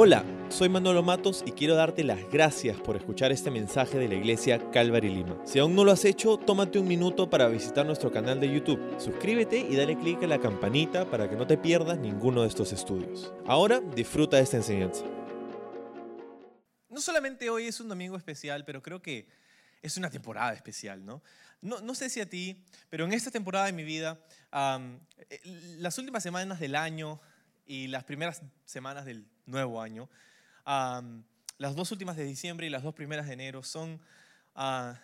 Hola, soy Manolo Matos y quiero darte las gracias por escuchar este mensaje de la iglesia Calvary Lima. Si aún no lo has hecho, tómate un minuto para visitar nuestro canal de YouTube. Suscríbete y dale clic a la campanita para que no te pierdas ninguno de estos estudios. Ahora disfruta de esta enseñanza. No solamente hoy es un domingo especial, pero creo que es una temporada especial, ¿no? No, sé si a ti, pero en esta temporada de mi vida, eh, las últimas semanas del año y las primeras semanas del nuevo año. las dos últimas de diciembre y las dos primeras de enero son, uh,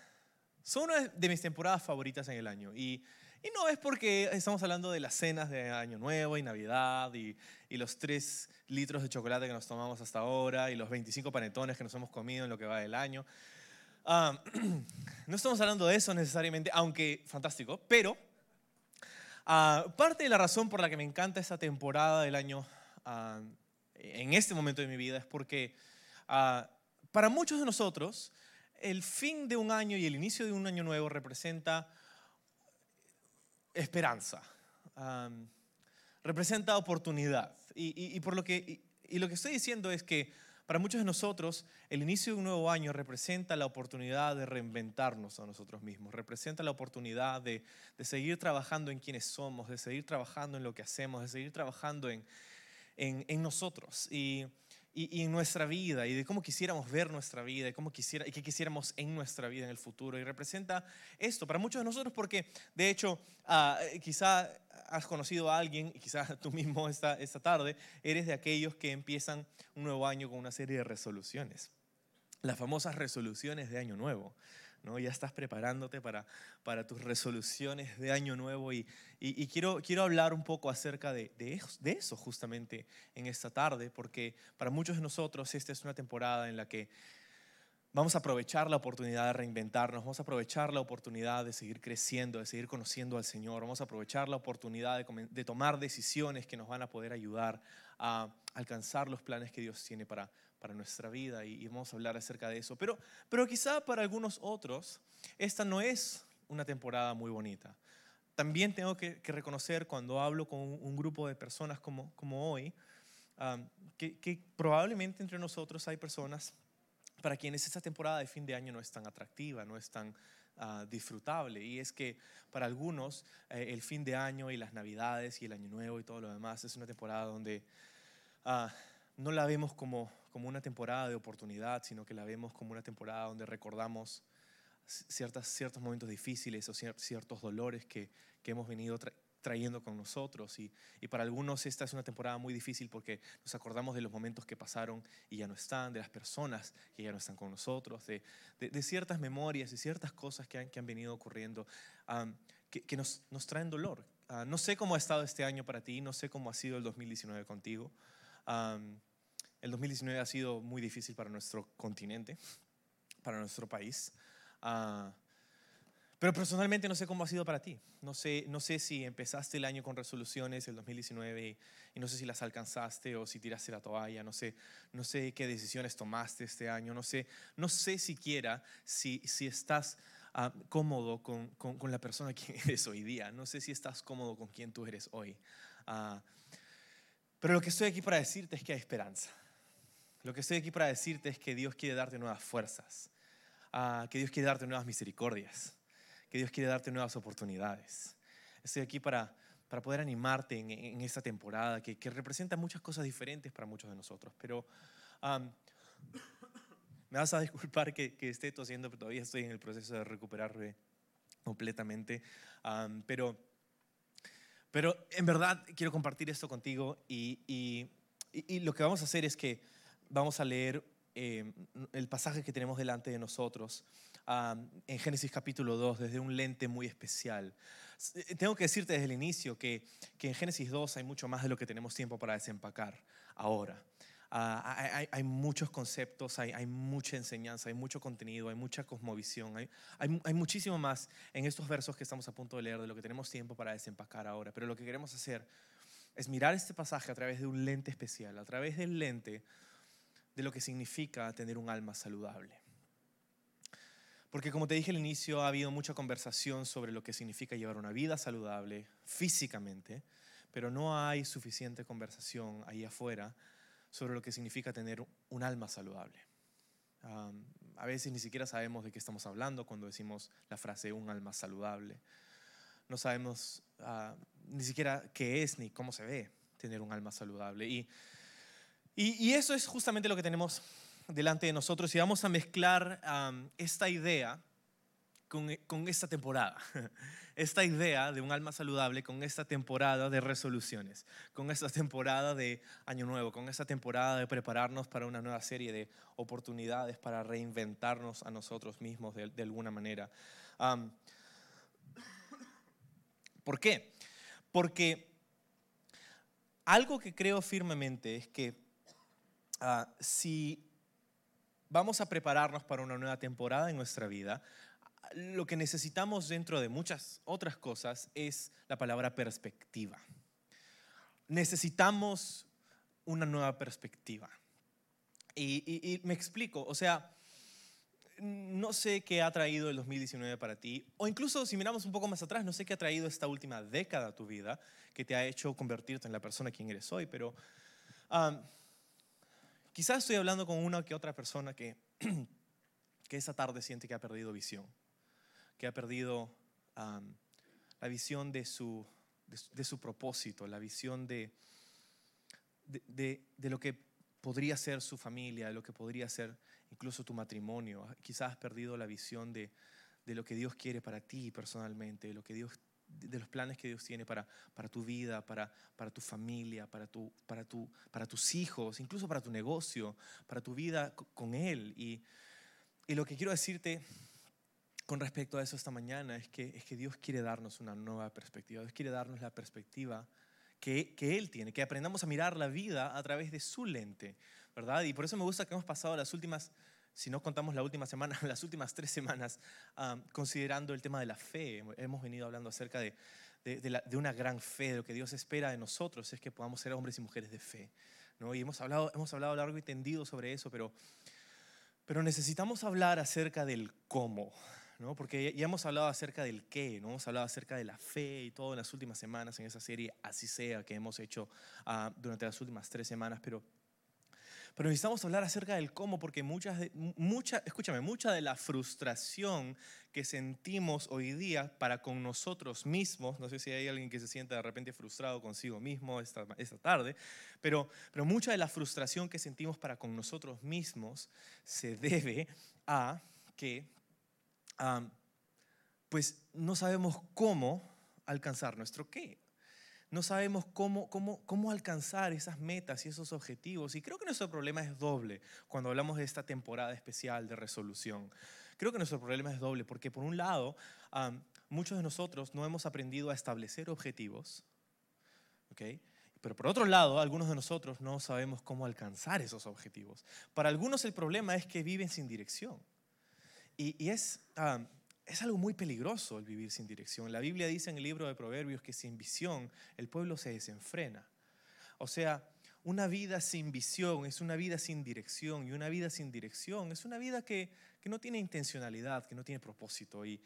son una de mis temporadas favoritas en el año. Y, y, no es porque estamos hablando de las cenas de Año Nuevo y Navidad y, y, los tres litros de chocolate que nos tomamos hasta ahora y los 25 panetones que nos hemos comido en lo que va del año. no estamos hablando de eso necesariamente, aunque fantástico, pero uh, parte de la razón por la que me encanta esta temporada del año en este momento de mi vida es porque ah, para muchos de nosotros el fin de un año y el inicio de un año nuevo representa esperanza, representa oportunidad. Y, por lo que, y, lo que estoy diciendo es que para muchos de nosotros, el inicio de un nuevo año representa la oportunidad de reinventarnos a nosotros mismos, representa la oportunidad de, de, seguir trabajando en quienes somos, de seguir trabajando en lo que hacemos, de seguir trabajando en, en, nosotros y, en nuestra vida y de cómo quisiéramos ver nuestra vida y cómo quisiera, y qué quisiéramos en nuestra vida en el futuro. Y representa esto para muchos de nosotros porque, de hecho, ah, quizá has conocido a alguien y quizá tú mismo esta, esta tarde eres de aquellos que empiezan un nuevo año con una serie de resoluciones. Las famosas resoluciones de año nuevo. ¿No? Ya estás preparándote para, para tus resoluciones de año nuevo y, y, quiero, quiero hablar un poco acerca de, de, eso justamente en esta tarde, porque para muchos de nosotros esta es una temporada en la que vamos a aprovechar la oportunidad de reinventarnos, vamos a aprovechar la oportunidad de seguir creciendo, de seguir conociendo al Señor, vamos a aprovechar la oportunidad de, de tomar decisiones que nos van a poder ayudar a alcanzar los planes que Dios tiene para, para nuestra vida y, vamos a hablar acerca de eso. Pero, pero quizá para algunos otros esta no es una temporada muy bonita. También tengo que, reconocer cuando hablo con un, grupo de personas como, como hoy, que, probablemente entre nosotros hay personas para quienes esta temporada de fin de año no es tan atractiva, no es tan ah, disfrutable. Y es que para algunos eh, el fin de año y las navidades y el año nuevo y todo lo demás es una temporada donde uh, no la vemos como, como una temporada de oportunidad, sino que la vemos como una temporada donde recordamos ciertas, ciertos momentos difíciles o ciertos dolores que, que hemos venido trayendo con nosotros. Y, y, para algunos esta es una temporada muy difícil porque nos acordamos de los momentos que pasaron y ya no están, de las personas que ya no están con nosotros, de, de, ciertas memorias y ciertas cosas que han, que han venido ocurriendo que, nos, nos, traen dolor. Ah, no sé cómo ha estado este año para ti, no sé cómo ha sido el 2019 contigo el 2019 ha sido muy difícil para nuestro continente, para nuestro país. Ah, pero personalmente no sé cómo ha sido para ti. No sé, no sé si empezaste el año con resoluciones, el 2019, y, no sé si las alcanzaste o si tiraste la toalla. No sé, no sé qué decisiones tomaste este año. No sé, no sé siquiera si, si estás ah, cómodo con, con, la persona que eres hoy día. No sé si estás cómodo con quien tú eres hoy. Uh, pero lo que estoy aquí para decirte es que hay esperanza. Lo que estoy aquí para decirte es que Dios quiere darte nuevas fuerzas, ah, que Dios quiere darte nuevas misericordias, que Dios quiere darte nuevas oportunidades. Estoy aquí para, para poder animarte en, esta temporada que, que, representa muchas cosas diferentes para muchos de nosotros. Pero me vas a disculpar que, que, esté tosiendo, pero todavía estoy en el proceso de recuperarme completamente. pero pero en verdad quiero compartir esto contigo y, lo que vamos a hacer es que vamos a leer eh, el pasaje que tenemos delante de nosotros en Génesis capítulo 2 desde un lente muy especial. Eh, tengo que decirte desde el inicio que, que en Génesis 2 hay mucho más de lo que tenemos tiempo para desempacar ahora. Ah, hay, muchos conceptos, hay, mucha enseñanza, hay mucho contenido, hay mucha cosmovisión, hay, hay, muchísimo más en estos versos que estamos a punto de leer de lo que tenemos tiempo para desempacar ahora. Pero lo que queremos hacer es mirar este pasaje a través de un lente especial, a través del lente de lo que significa tener un alma saludable. Porque como te dije al inicio, ha habido mucha conversación sobre lo que significa llevar una vida saludable físicamente, pero no hay suficiente conversación ahí afuera sobre lo que significa tener un alma saludable. a veces ni siquiera sabemos de qué estamos hablando cuando decimos la frase un alma saludable. No sabemos ah, ni siquiera qué es ni cómo se ve tener un alma saludable. Y, y, eso es justamente lo que tenemos delante de nosotros y vamos a mezclar esta idea con, esta temporada. esta idea de un alma saludable con esta temporada de resoluciones, con esta temporada de Año Nuevo, con esta temporada de prepararnos para una nueva serie de oportunidades para reinventarnos a nosotros mismos de, alguna manera. ¿Por qué? Porque algo que creo firmemente es que ah, si vamos a prepararnos para una nueva temporada en nuestra vida, lo que necesitamos dentro de muchas otras cosas es la palabra perspectiva. Necesitamos una nueva perspectiva. Y, me explico, o sea, no sé qué ha traído el 2019 para ti, o incluso si miramos un poco más atrás, no sé qué ha traído esta última década a tu vida, que te ha hecho convertirte en la persona quien eres hoy, pero quizás estoy hablando con una que otra persona que, que esa tarde siente que ha perdido visión que ha perdido la visión de su, de, su propósito, la visión de, de, de, lo que podría ser su familia, de lo que podría ser incluso tu matrimonio. Quizás has perdido la visión de, lo que Dios quiere para ti personalmente, de, lo que Dios, de los planes que Dios tiene para, para tu vida, para, para tu familia, para, tu, para, tu, para tus hijos, incluso para tu negocio, para tu vida con Él. Y, y lo que quiero decirte con respecto a eso esta mañana es que, es que Dios quiere darnos una nueva perspectiva. Dios quiere darnos la perspectiva que, que, Él tiene, que aprendamos a mirar la vida a través de su lente, ¿verdad? Y por eso me gusta que hemos pasado las últimas, si no contamos la última semana, las últimas tres semanas considerando el tema de la fe. Hemos venido hablando acerca de, de, una gran fe, de lo que Dios espera de nosotros, es que podamos ser hombres y mujeres de fe. ¿no? Y hemos hablado, hemos hablado largo y tendido sobre eso, pero, pero necesitamos hablar acerca del cómo. ¿No? porque ya hemos hablado acerca del qué, ¿no? hemos hablado acerca de la fe y todo en las últimas semanas en esa serie, así sea, que hemos hecho uh, durante las últimas tres semanas, pero, pero necesitamos hablar acerca del cómo, porque muchas mucha, escúchame, mucha de la frustración que sentimos hoy día para con nosotros mismos, no sé si hay alguien que se sienta de repente frustrado consigo mismo esta, esta tarde, pero, pero mucha de la frustración que sentimos para con nosotros mismos se debe a que pues no sabemos cómo alcanzar nuestro qué. No sabemos cómo, cómo, cómo alcanzar esas metas y esos objetivos. Y creo que nuestro problema es doble cuando hablamos de esta temporada especial de resolución. Creo que nuestro problema es doble porque por un lado, muchos de nosotros no hemos aprendido a establecer objetivos. ¿okay? Pero por otro lado, algunos de nosotros no sabemos cómo alcanzar esos objetivos. Para algunos el problema es que viven sin dirección. Y, es, es algo muy peligroso el vivir sin dirección. La Biblia dice en el libro de Proverbios que sin visión el pueblo se desenfrena. O sea, una vida sin visión es una vida sin dirección y una vida sin dirección es una vida que, que no tiene intencionalidad, que no tiene propósito. Y,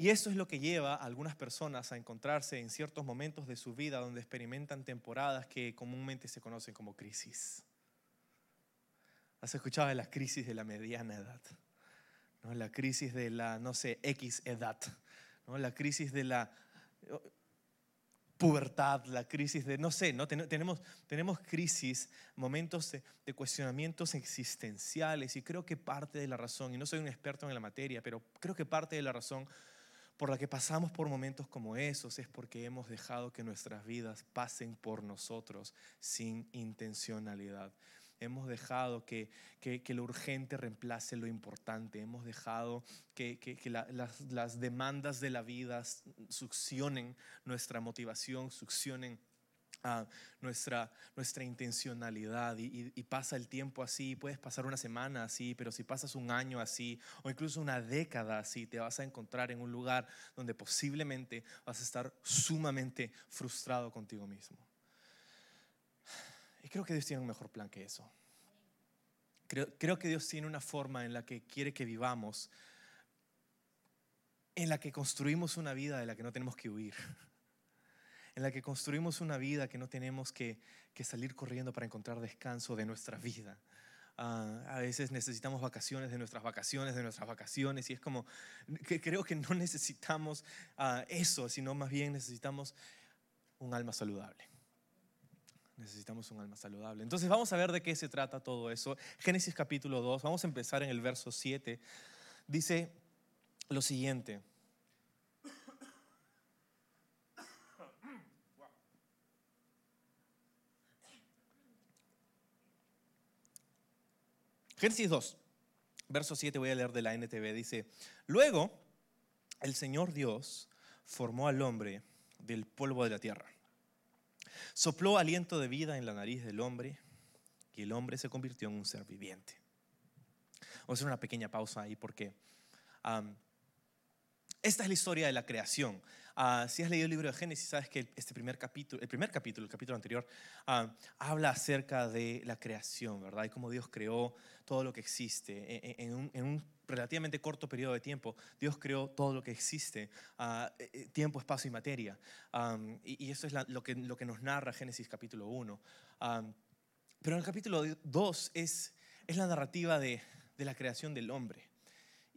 y esto es lo que lleva a algunas personas a encontrarse en ciertos momentos de su vida donde experimentan temporadas que comúnmente se conocen como crisis. ¿Has escuchado de la crisis de la mediana edad? ¿No? La crisis de la, no sé, X edad. ¿no? La crisis de la pubertad, la crisis de, no sé, ¿no? tenemos, tenemos crisis, momentos de, cuestionamientos existenciales y creo que parte de la razón, y no soy un experto en la materia, pero creo que parte de la razón por la que pasamos por momentos como esos es porque hemos dejado que nuestras vidas pasen por nosotros sin intencionalidad. Hemos dejado que, que, lo urgente reemplace lo importante. Hemos dejado que, que las, las, demandas de la vida succionen nuestra motivación, succionen a nuestra, nuestra intencionalidad y, y, pasa el tiempo así, puedes pasar una semana así, pero si pasas un año así o incluso una década así, te vas a encontrar en un lugar donde posiblemente vas a estar sumamente frustrado contigo mismo. Y creo que Dios tiene un mejor plan que eso. Creo, creo, que Dios tiene una forma en la que quiere que vivamos, en la que construimos una vida de la que no tenemos que huir, en la que construimos una vida que no tenemos que, que salir corriendo para encontrar descanso de nuestra vida. Ah, a veces necesitamos vacaciones de nuestras vacaciones, de nuestras vacaciones, y es como que creo que no necesitamos ah, eso, sino más bien necesitamos un alma saludable. Necesitamos un alma saludable. Entonces vamos a ver de qué se trata todo eso. Génesis capítulo 2, vamos a empezar en el verso 7. Dice lo siguiente. Génesis 2, verso 7, voy a leer de la NTV, dice, luego el Señor Dios formó al hombre del polvo de la tierra. Sopló aliento de vida en la nariz del hombre y el hombre se convirtió en un ser viviente. Vamos a hacer una pequeña pausa ahí porque esta es la historia de la creación. Ah, si has leído el libro de Génesis, sabes que este primer capítulo, el primer capítulo, el capítulo anterior, ah, habla acerca de la creación, ¿verdad? Y cómo Dios creó todo lo que existe. E, e, en, un, relativamente corto periodo de tiempo, Dios creó todo lo que existe, e, tiempo, espacio y materia. y, eso es lo, que, lo que nos narra Génesis capítulo 1. pero en el capítulo 2 es, es la narrativa de, de la creación del hombre.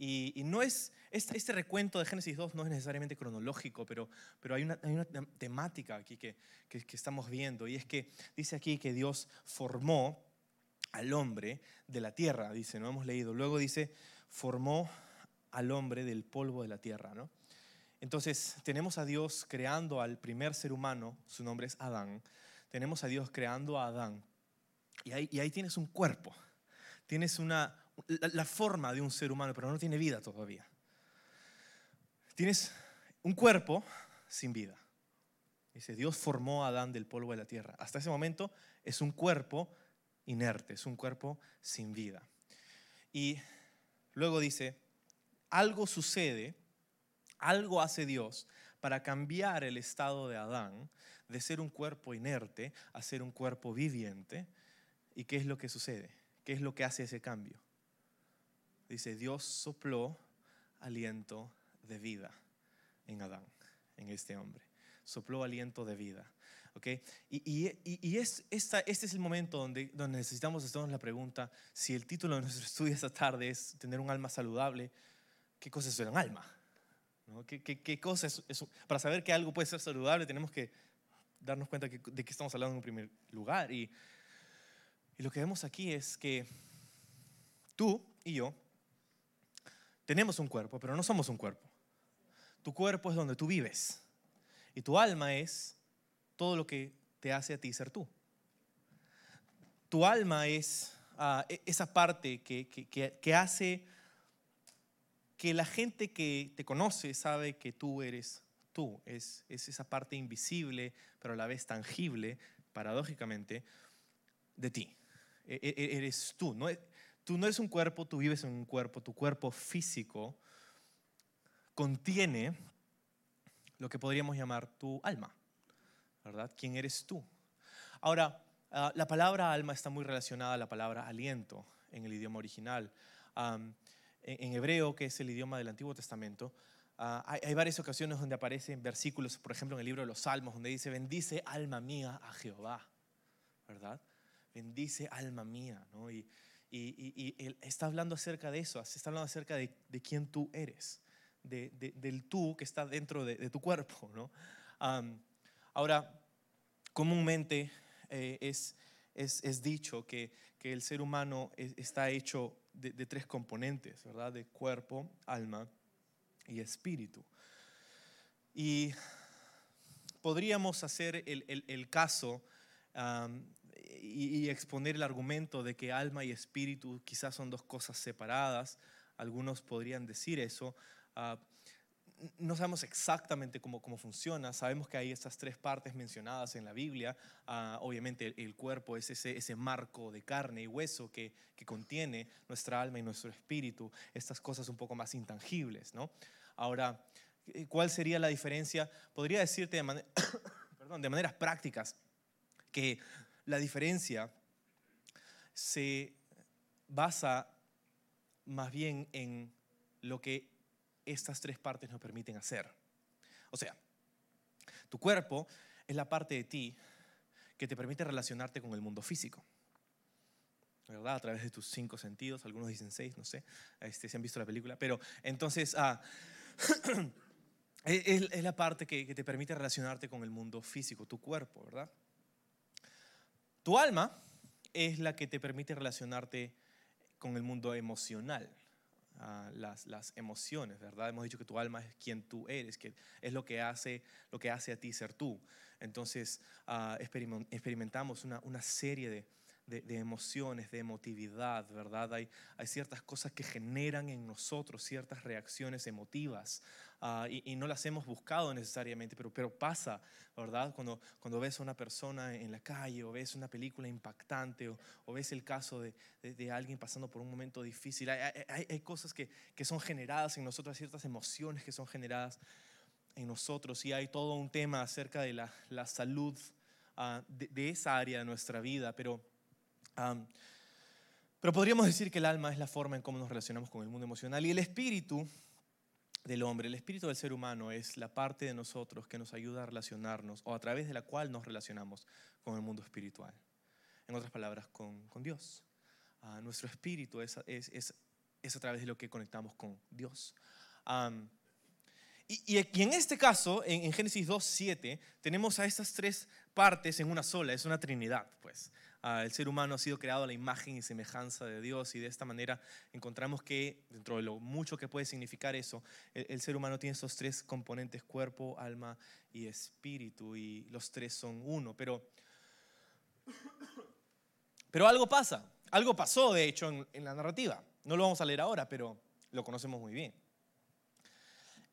Y, no es, este, este, recuento de Génesis 2 no es necesariamente cronológico, pero, pero hay, una, hay una temática aquí que, que, estamos viendo. Y es que dice aquí que Dios formó al hombre de la tierra, dice, no hemos leído. Luego dice, formó al hombre del polvo de la tierra, ¿no? Entonces, tenemos a Dios creando al primer ser humano, su nombre es Adán. Tenemos a Dios creando a Adán. Y ahí, y ahí tienes un cuerpo, tienes una, la, forma de un ser humano, pero no tiene vida todavía. Tienes un cuerpo sin vida. Dice, Dios formó a Adán del polvo de la tierra. Hasta ese momento es un cuerpo inerte, es un cuerpo sin vida. Y luego dice, algo sucede, algo hace Dios para cambiar el estado de Adán de ser un cuerpo inerte a ser un cuerpo viviente. ¿Y qué es lo que sucede? ¿Qué es lo que hace ese cambio? dice, Dios sopló aliento de vida en Adán, en este hombre. Sopló aliento de vida. ¿okay? Y, y, es, esta, este es el momento donde, donde necesitamos hacernos la pregunta, si el título de nuestro estudio esta tarde es tener un alma saludable, ¿qué cosa es un alma? ¿No? ¿Qué, qué, qué cosa es, Para saber que algo puede ser saludable tenemos que darnos cuenta de qué estamos hablando en primer lugar. Y, y lo que vemos aquí es que tú y yo tenemos un cuerpo, pero no somos un cuerpo. Tu cuerpo es donde tú vives. Y tu alma es todo lo que te hace a ti ser tú. Tu alma es ah, e, esa parte que, que, hace que la gente que te conoce sabe que tú eres tú. Es, es esa parte invisible, pero a la vez tangible, paradójicamente, de ti. E, e, eres tú. No, Tú no eres un cuerpo, tú vives en un cuerpo, tu cuerpo físico contiene lo que podríamos llamar tu alma, ¿verdad? ¿Quién eres tú? Ahora, ah, la palabra alma está muy relacionada a la palabra aliento en el idioma original. en, hebreo, que es el idioma del Antiguo Testamento, ah, hay, varias ocasiones donde aparecen versículos, por ejemplo, en el libro de los Salmos, donde dice, bendice alma mía a Jehová, ¿verdad? Bendice alma mía, ¿no? Y, está hablando acerca de eso, está hablando acerca de, quién tú eres, del tú que está dentro de, tu cuerpo. ¿no? ahora, comúnmente eh, es, es, dicho que, que, el ser humano está hecho de, tres componentes, ¿verdad? De cuerpo, alma y espíritu. Y podríamos hacer el, el, caso y, exponer el argumento de que alma y espíritu quizás son dos cosas separadas. Algunos podrían decir eso. Ah, no sabemos exactamente cómo, cómo, funciona, sabemos que hay estas tres partes mencionadas en la Biblia. Ah, obviamente el, cuerpo es ese, ese, marco de carne y hueso que, que, contiene nuestra alma y nuestro espíritu, estas cosas un poco más intangibles. ¿no? Ahora, ¿cuál sería la diferencia? Podría decirte de, perdón, de maneras prácticas que la diferencia se basa más bien en lo que estas tres partes nos permiten hacer. O sea, tu cuerpo es la parte de ti que te permite relacionarte con el mundo físico. ¿verdad? A través de tus cinco sentidos, algunos dicen seis, no sé, este, si han visto la película, pero entonces ah, es, es, la parte que, que te permite relacionarte con el mundo físico, tu cuerpo, ¿verdad? Tu alma es la que te permite relacionarte con el mundo emocional, uh, las, las, emociones, ¿verdad? Hemos dicho que tu alma es quien tú eres, que es lo que hace, lo que hace a ti ser tú. Entonces uh, experimentamos una, una serie de, de, de, emociones, de emotividad, ¿verdad? Hay, hay ciertas cosas que generan en nosotros ciertas reacciones emotivas uh, y, y, no las hemos buscado necesariamente, pero, pero pasa, ¿verdad? Cuando, cuando ves a una persona en la calle o ves una película impactante o, o ves el caso de, de, de, alguien pasando por un momento difícil, hay, hay, hay cosas que, que son generadas en nosotros, ciertas emociones que son generadas en nosotros y hay todo un tema acerca de la, la salud uh, de, de, esa área de nuestra vida, pero Um, pero podríamos decir que el alma es la forma en cómo nos relacionamos con el mundo emocional y el espíritu del hombre, el espíritu del ser humano es la parte de nosotros que nos ayuda a relacionarnos o a través de la cual nos relacionamos con el mundo espiritual. En otras palabras, con, con Dios. Uh, nuestro espíritu es, es, es, es, a través de lo que conectamos con Dios. Y, y, y, en este caso, en, en Génesis 2.7, tenemos a estas tres partes en una sola, es una trinidad, pues. Uh, el ser humano ha sido creado a la imagen y semejanza de Dios y de esta manera encontramos que, dentro de lo mucho que puede significar eso, el, ser humano tiene esos tres componentes, cuerpo, alma y espíritu, y los tres son uno. Pero, pero algo pasa, algo pasó de hecho en, la narrativa. No lo vamos a leer ahora, pero lo conocemos muy bien.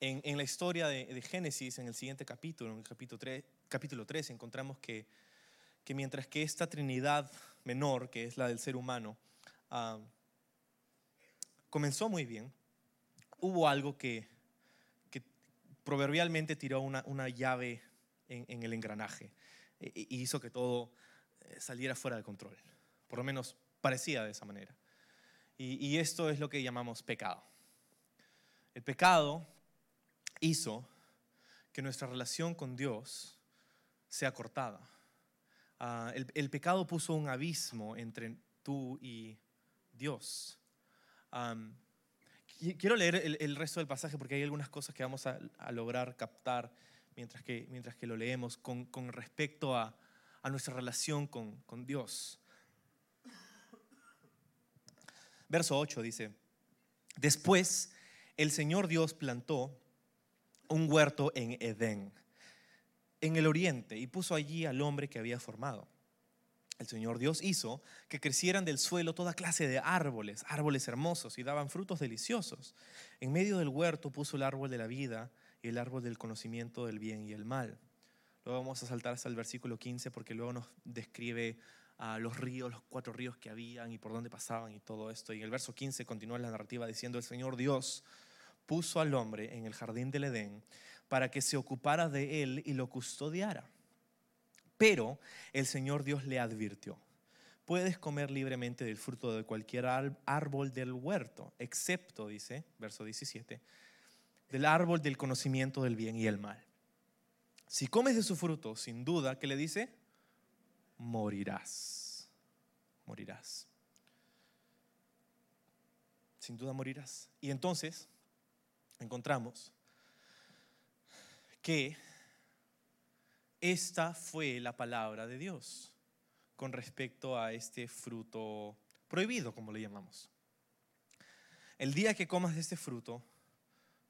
En, la historia de, de, Génesis, en el siguiente capítulo, en el capítulo 3, capítulo 3 encontramos que que mientras que esta Trinidad menor, que es la del ser humano, uh, comenzó muy bien, hubo algo que, proverbialmente tiró una, llave en, el engranaje e, hizo que todo eh, saliera fuera de control. Por lo menos parecía de esa manera. Y, y esto es lo que llamamos pecado. El pecado hizo que nuestra relación con Dios sea cortada Uh, el, pecado puso un abismo entre tú y Dios. Quiero leer el, resto del pasaje porque hay algunas cosas que vamos a, lograr captar mientras que, mientras que lo leemos con, respecto a, a, nuestra relación con, con Dios. Verso 8 dice, después el Señor Dios plantó un huerto en Edén en el oriente y puso allí al hombre que había formado. El Señor Dios hizo que crecieran del suelo toda clase de árboles, árboles hermosos y daban frutos deliciosos. En medio del huerto puso el árbol de la vida y el árbol del conocimiento del bien y el mal. Luego vamos a saltar hasta el versículo 15 porque luego nos describe a los ríos, los cuatro ríos que habían y por dónde pasaban y todo esto. Y en el verso 15 continúa la narrativa diciendo, el Señor Dios puso al hombre en el jardín del Edén para que se ocupara de él y lo custodiara. Pero el Señor Dios le advirtió, puedes comer libremente del fruto de cualquier árbol del huerto, excepto, dice, verso 17, del árbol del conocimiento del bien y el mal. Si comes de su fruto, sin duda, ¿qué le dice? Morirás. Morirás. Sin duda morirás. Y entonces encontramos que esta fue la palabra de Dios con respecto a este fruto prohibido, como le llamamos. El día que comas de este fruto,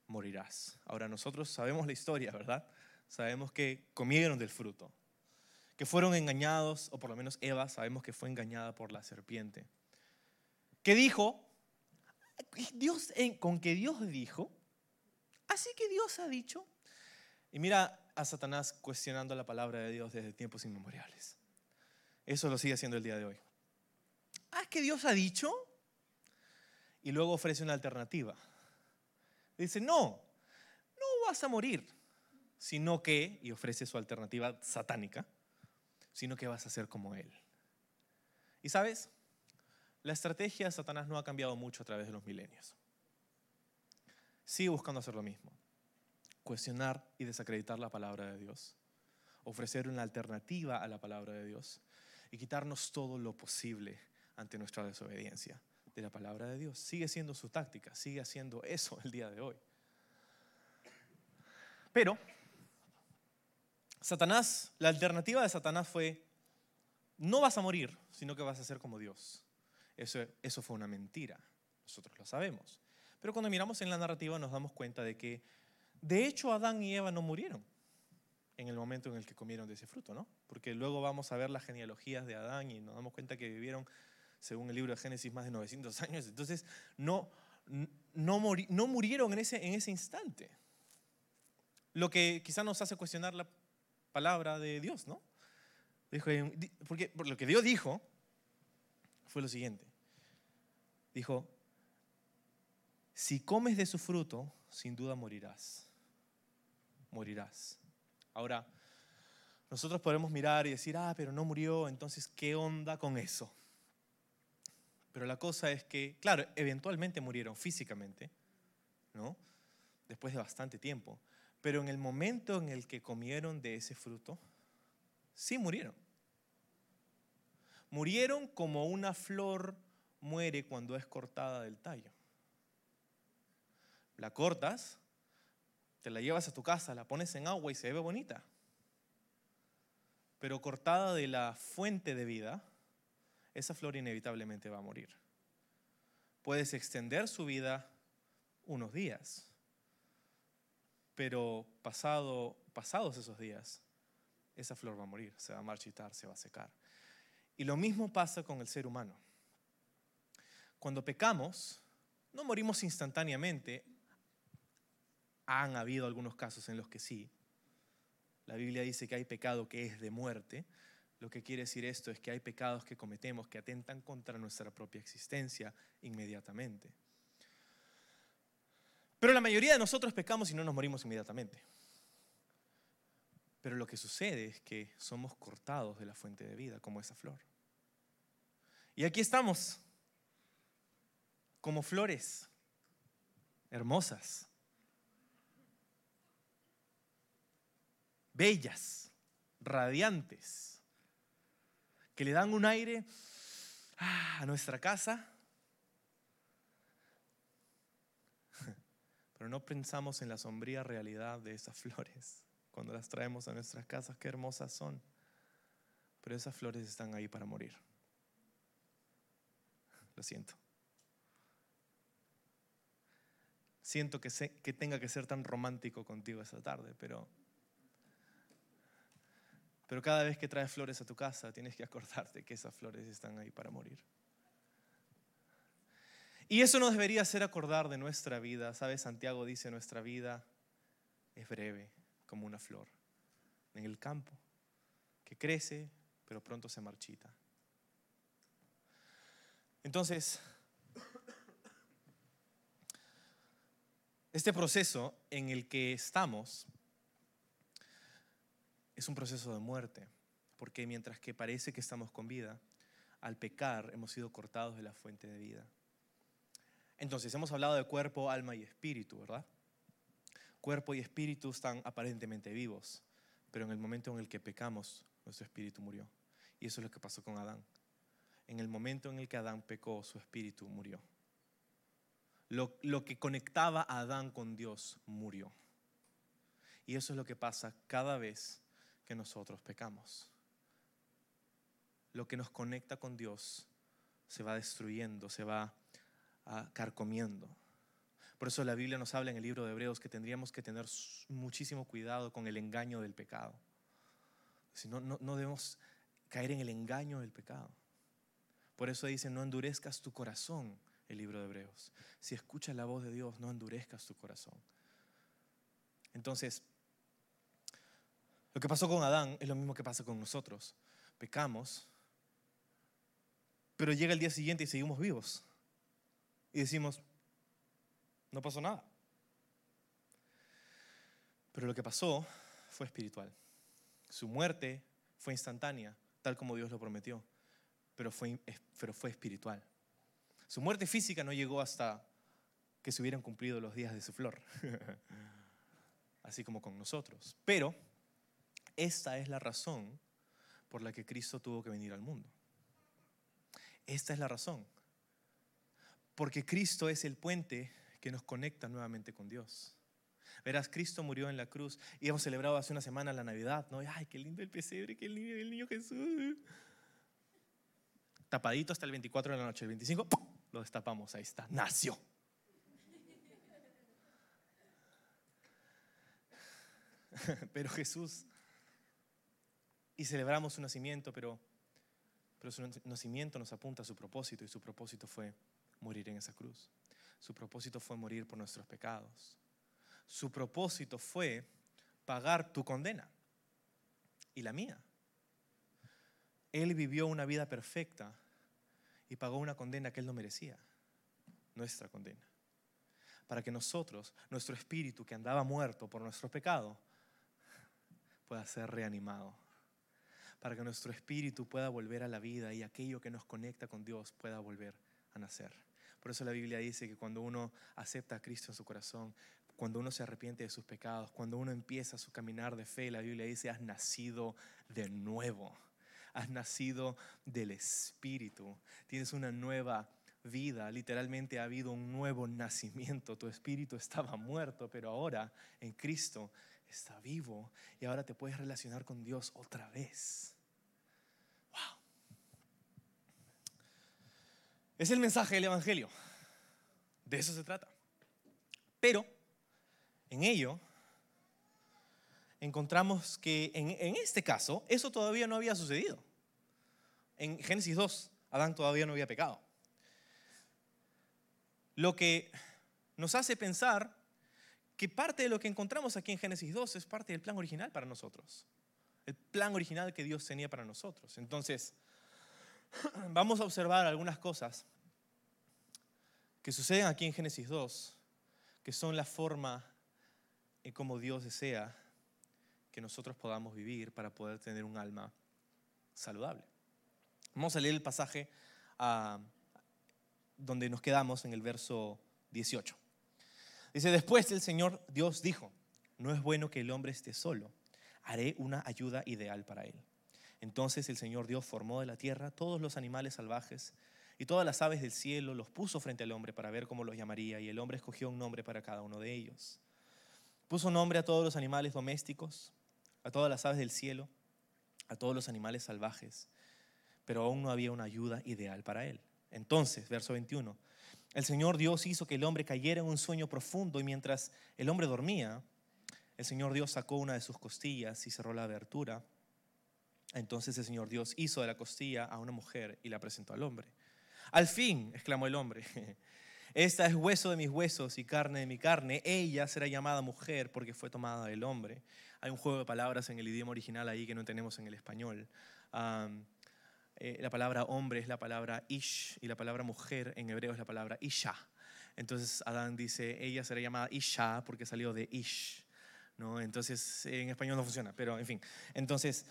morirás. Ahora nosotros sabemos la historia, ¿verdad? Sabemos que comieron del fruto, que fueron engañados, o por lo menos Eva sabemos que fue engañada por la serpiente. ¿Qué dijo? Dios, con que Dios dijo, así que Dios ha dicho, y mira a Satanás cuestionando la palabra de Dios desde tiempos inmemoriales. Eso lo sigue haciendo el día de hoy. Ah, que Dios ha dicho. Y luego ofrece una alternativa. Dice, no, no vas a morir, sino que, y ofrece su alternativa satánica, sino que vas a ser como Él. Y sabes, la estrategia de Satanás no ha cambiado mucho a través de los milenios. Sigue buscando hacer lo mismo cuestionar y desacreditar la palabra de Dios. ofrecer una alternativa a la palabra de Dios y quitarnos todo lo posible ante nuestra desobediencia de la palabra de Dios. Sigue siendo su táctica, sigue haciendo eso el día de hoy. Pero Satanás, la alternativa de Satanás fue, no vas a morir, sino que vas a ser como Dios. Eso, eso fue una mentira, nosotros lo sabemos. Pero cuando miramos en la narrativa nos damos cuenta de que, de hecho, Adán y Eva no murieron en el momento en el que comieron de ese fruto, ¿no? Porque luego vamos a ver las genealogías de Adán y nos damos cuenta que vivieron, según el libro de Génesis, más de 900 años. Entonces, no, no, murieron en ese, en ese instante. Lo que quizás nos hace cuestionar la palabra de Dios, ¿no? Porque lo que Dios dijo fue lo siguiente. Dijo, si comes de su fruto, sin duda morirás. Morirás. Ahora, nosotros podemos mirar y decir, ah, pero no murió, entonces, ¿qué onda con eso? Pero la cosa es que, claro, eventualmente murieron físicamente, ¿no? Después de bastante tiempo. Pero en el momento en el que comieron de ese fruto, sí murieron. Murieron como una flor muere cuando es cortada del tallo. La cortas, la llevas a tu casa, la pones en agua y se ve bonita. Pero cortada de la fuente de vida, esa flor inevitablemente va a morir. Puedes extender su vida unos días, pero pasado, pasados esos días, esa flor va a morir, se va a marchitar, se va a secar. Y lo mismo pasa con el ser humano. Cuando pecamos, no morimos instantáneamente. Han habido algunos casos en los que sí. La Biblia dice que hay pecado que es de muerte. Lo que quiere decir esto es que hay pecados que cometemos que atentan contra nuestra propia existencia inmediatamente. Pero la mayoría de nosotros pecamos y no nos morimos inmediatamente. Pero lo que sucede es que somos cortados de la fuente de vida, como esa flor. Y aquí estamos, como flores hermosas, bellas, radiantes, que le dan un aire ah, a nuestra casa pero no pensamos en la sombría realidad de esas flores cuando las traemos a nuestras casas, qué hermosas son. Pero esas flores están ahí para morir. Lo siento. Siento que, que tenga que ser tan romántico contigo esta tarde, pero, pero cada vez que traes flores a tu casa tienes que acordarte que esas flores están ahí para morir. Y eso nos debería hacer acordar de nuestra vida. ¿Sabes? Santiago dice, nuestra vida es breve como una flor en el campo, que crece, pero pronto se marchita. Entonces, este proceso en el que estamos es un proceso de muerte, porque mientras que parece que estamos con vida, al pecar hemos sido cortados de la fuente de vida. Entonces, hemos hablado de cuerpo, alma y espíritu, ¿verdad? Cuerpo y espíritu están aparentemente vivos, pero en el momento en el que pecamos, nuestro espíritu murió. Y eso es lo que pasó con Adán. En el momento en el que Adán pecó, su espíritu murió. Lo, que conectaba a Adán con Dios murió. Y eso es lo que pasa cada vez que nosotros pecamos. Lo que nos conecta con Dios se va destruyendo, se va carcomiendo. Por eso la Biblia nos habla en el libro de Hebreos que tendríamos que tener muchísimo cuidado con el engaño del pecado. Si no, no, debemos caer en el engaño del pecado. Por eso dice, no endurezcas tu corazón, el libro de Hebreos. Si escuchas la voz de Dios, no endurezcas tu corazón. Entonces, lo que pasó con Adán es lo mismo que pasa con nosotros. Pecamos, pero llega el día siguiente y seguimos vivos y decimos, no pasó nada. Pero lo que pasó fue espiritual. Su muerte fue instantánea, tal como Dios lo prometió, pero fue, pero fue espiritual. Su muerte física no llegó hasta que se hubieran cumplido los días de su flor, así como con nosotros. Pero Esta es la razón por la que Cristo tuvo que venir al mundo. Esta es la razón. Porque Cristo es el puente que nos conecta nuevamente con Dios. Verás, Cristo murió en la cruz y hemos celebrado hace una semana la Navidad, ¿no? Ay, qué lindo el pesebre, qué lindo el niño Jesús. Tapadito hasta el 24 de la noche, el 25, lo destapamos, ahí está, nació. Pero Jesús, y celebramos su nacimiento, pero, su nacimiento nos apunta a su propósito y su propósito fue morir en esa cruz. Su propósito fue morir por nuestros pecados. Su propósito fue pagar tu condena y la mía. Él vivió una vida perfecta y pagó una condena que Él no merecía, nuestra condena. Para que nosotros, nuestro espíritu que andaba muerto por nuestro pecado, pueda ser reanimado. Para que nuestro espíritu pueda volver a la vida y aquello que nos conecta con Dios pueda volver a nacer. Por eso la Biblia dice que cuando uno acepta a Cristo en su corazón, cuando uno se arrepiente de sus pecados, cuando uno empieza su caminar de fe, la Biblia dice, has nacido de nuevo, has nacido del Espíritu, tienes una nueva vida, literalmente ha habido un nuevo nacimiento, tu espíritu estaba muerto, pero ahora en Cristo está vivo y ahora te puedes relacionar con Dios otra vez. Wow. Es el mensaje del Evangelio. De eso se trata. Pero en ello encontramos que en, en, este caso eso todavía no había sucedido. En Génesis 2, Adán todavía no había pecado. Lo que nos hace pensar que parte de lo que encontramos aquí en Génesis 2 es parte del plan original para nosotros. El plan original que Dios tenía para nosotros. Entonces, vamos a observar algunas cosas que suceden aquí en Génesis 2, que son la forma en cómo Dios desea que nosotros podamos vivir para poder tener un alma saludable. Vamos a leer el pasaje ah, donde nos quedamos en el verso 18. Dice, después el Señor Dios dijo, no es bueno que el hombre esté solo, haré una ayuda ideal para él. Entonces el Señor Dios formó de la tierra todos los animales salvajes y todas las aves del cielo, los puso frente al hombre para ver cómo los llamaría, y el hombre escogió un nombre para cada uno de ellos. Puso nombre a todos los animales domésticos, a todas las aves del cielo, a todos los animales salvajes, pero aún no había una ayuda ideal para él. Entonces, verso 21, el Señor Dios hizo que el hombre cayera en un sueño profundo y mientras el hombre dormía, el Señor Dios sacó una de sus costillas y cerró la abertura. Entonces el Señor Dios hizo de la costilla a una mujer y la presentó al hombre. Al fin, exclamó el hombre, esta es hueso de mis huesos y carne de mi carne. Ella será llamada mujer porque fue tomada del hombre. Hay un juego de palabras en el idioma original ahí que no tenemos en el español. Eh, la palabra hombre es la palabra ish y la palabra mujer en hebreo es la palabra isha. Entonces Adán dice, ella será llamada isha porque salió de ish. ¿no? Entonces en español no funciona, pero en fin. Entonces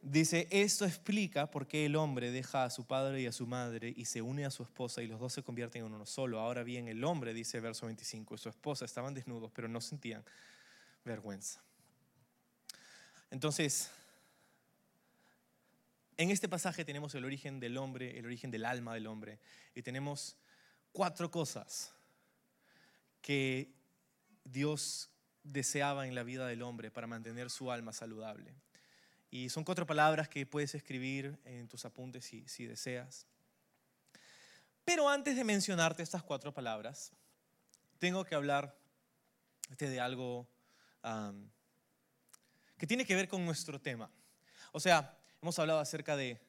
dice, esto explica por qué el hombre deja a su padre y a su madre y se une a su esposa y los dos se convierten en uno solo. Ahora bien, el hombre, dice verso 25, y su esposa estaban desnudos, pero no sentían vergüenza. Entonces, en este pasaje tenemos el origen del hombre, el origen del alma del hombre, y tenemos cuatro cosas que Dios deseaba en la vida del hombre para mantener su alma saludable. Y son cuatro palabras que puedes escribir en tus apuntes si, deseas. Pero antes de mencionarte estas cuatro palabras, tengo que hablar de algo que tiene que ver con nuestro tema. O sea, Hemos hablado acerca de,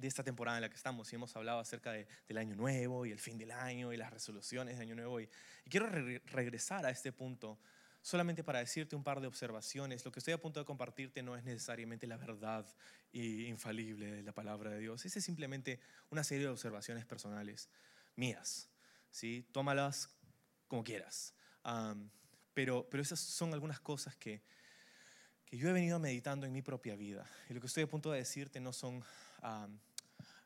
esta temporada en la que estamos y hemos hablado acerca del año nuevo y el fin del año y las resoluciones de año nuevo. Y, quiero regresar a este punto solamente para decirte un par de observaciones. Lo que estoy a punto de compartirte no es necesariamente la verdad infalible de la palabra de Dios. Es simplemente una serie de observaciones personales mías. ¿sí? Tómalas como quieras. pero, pero esas son algunas cosas que, que yo he venido meditando en mi propia vida. Y lo que estoy a punto de decirte no son...